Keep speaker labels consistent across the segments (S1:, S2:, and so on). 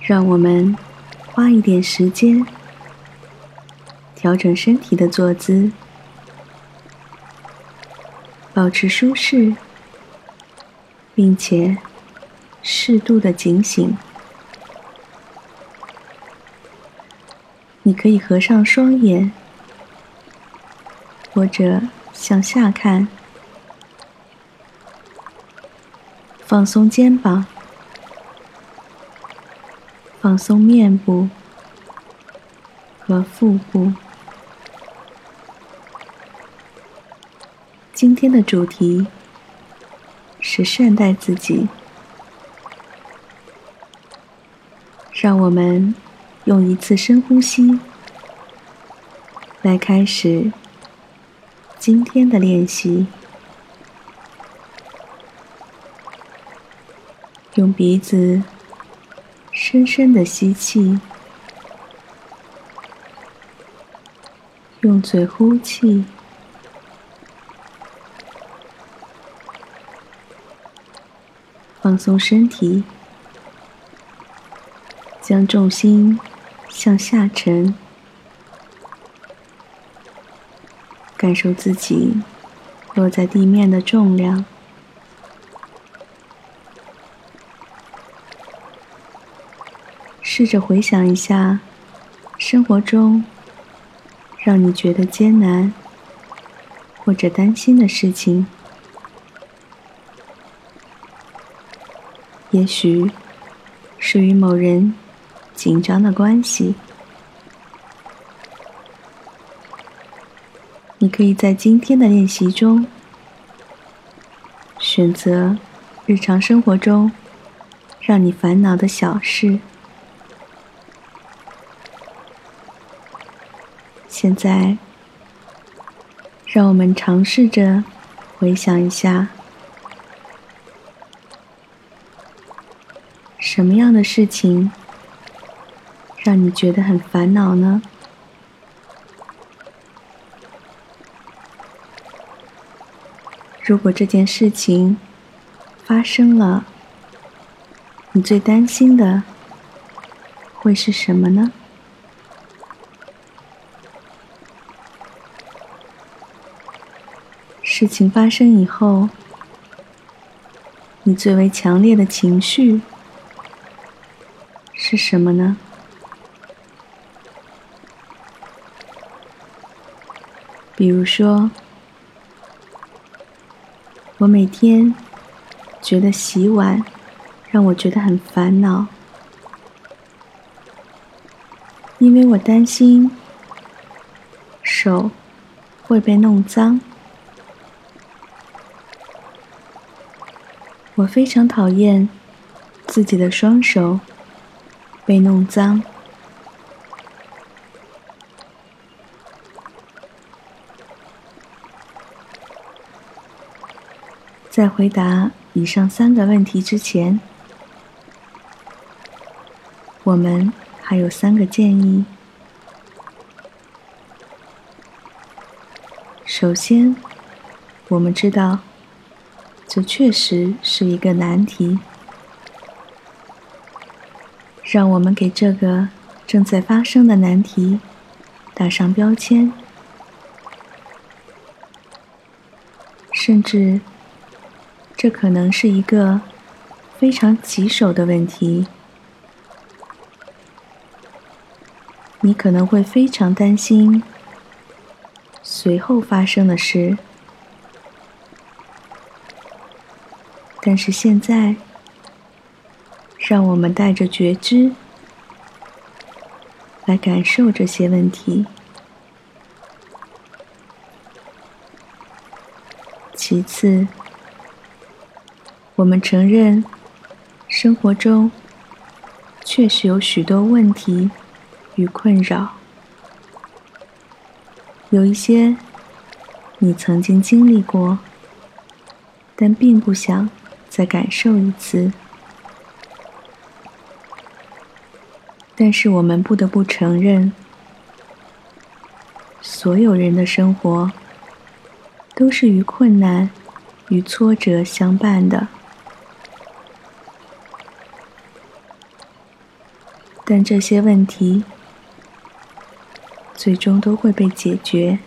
S1: 让我们花一点时间调整身体的坐姿，保持舒适，并且适度的警醒。你可以合上双眼，或者向下看，放松肩膀。放松面部和腹部。今天的主题是善待自己。让我们用一次深呼吸来开始今天的练习。用鼻子。深深的吸气，用嘴呼气，放松身体，将重心向下沉，感受自己落在地面的重量。试着回想一下，生活中让你觉得艰难或者担心的事情，也许是与某人紧张的关系。你可以在今天的练习中选择日常生活中让你烦恼的小事。现在，让我们尝试着回想一下，什么样的事情让你觉得很烦恼呢？如果这件事情发生了，你最担心的会是什么呢？事情发生以后，你最为强烈的情绪是什么呢？比如说，我每天觉得洗碗让我觉得很烦恼，因为我担心手会被弄脏。我非常讨厌自己的双手被弄脏。在回答以上三个问题之前，我们还有三个建议。首先，我们知道。这确实是一个难题，让我们给这个正在发生的难题打上标签，甚至这可能是一个非常棘手的问题，你可能会非常担心随后发生的事。但是现在，让我们带着觉知来感受这些问题。其次，我们承认生活中确实有许多问题与困扰，有一些你曾经经历过，但并不想。再感受一次，但是我们不得不承认，所有人的生活都是与困难与挫折相伴的，但这些问题最终都会被解决。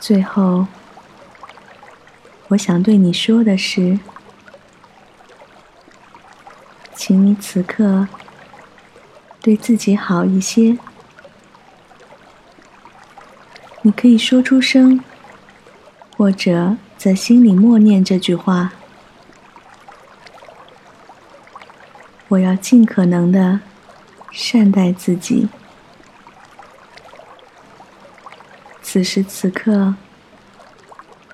S1: 最后，我想对你说的是，请你此刻对自己好一些。你可以说出声，或者在心里默念这句话：“我要尽可能的善待自己。”此时此刻，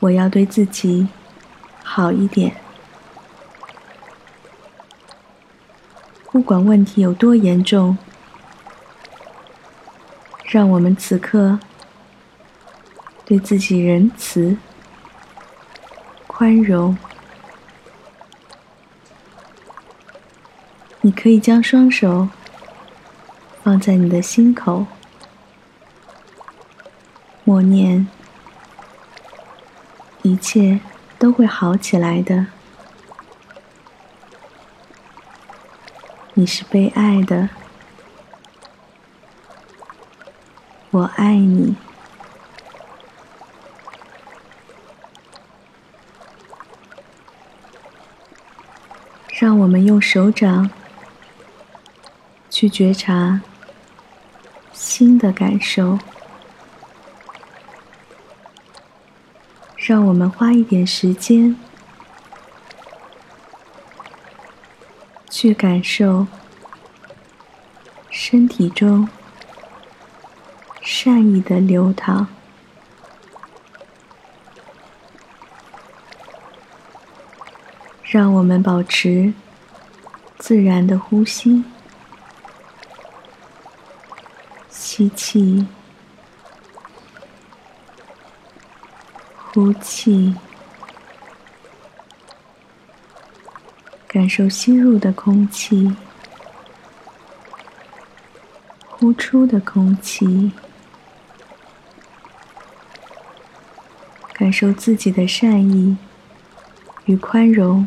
S1: 我要对自己好一点。不管问题有多严重，让我们此刻对自己仁慈、宽容。你可以将双手放在你的心口。默念，一切都会好起来的。你是被爱的，我爱你。让我们用手掌去觉察新的感受。让我们花一点时间，去感受身体中善意的流淌。让我们保持自然的呼吸，吸气。呼气，感受吸入的空气，呼出的空气，感受自己的善意与宽容，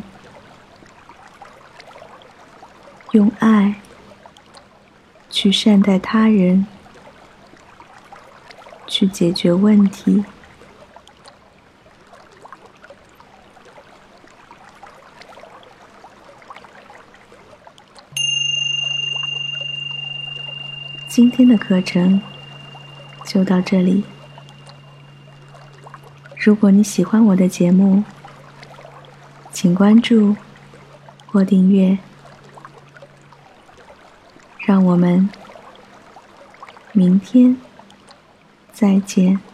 S1: 用爱去善待他人，去解决问题。今天的课程就到这里。如果你喜欢我的节目，请关注或订阅。让我们明天再见。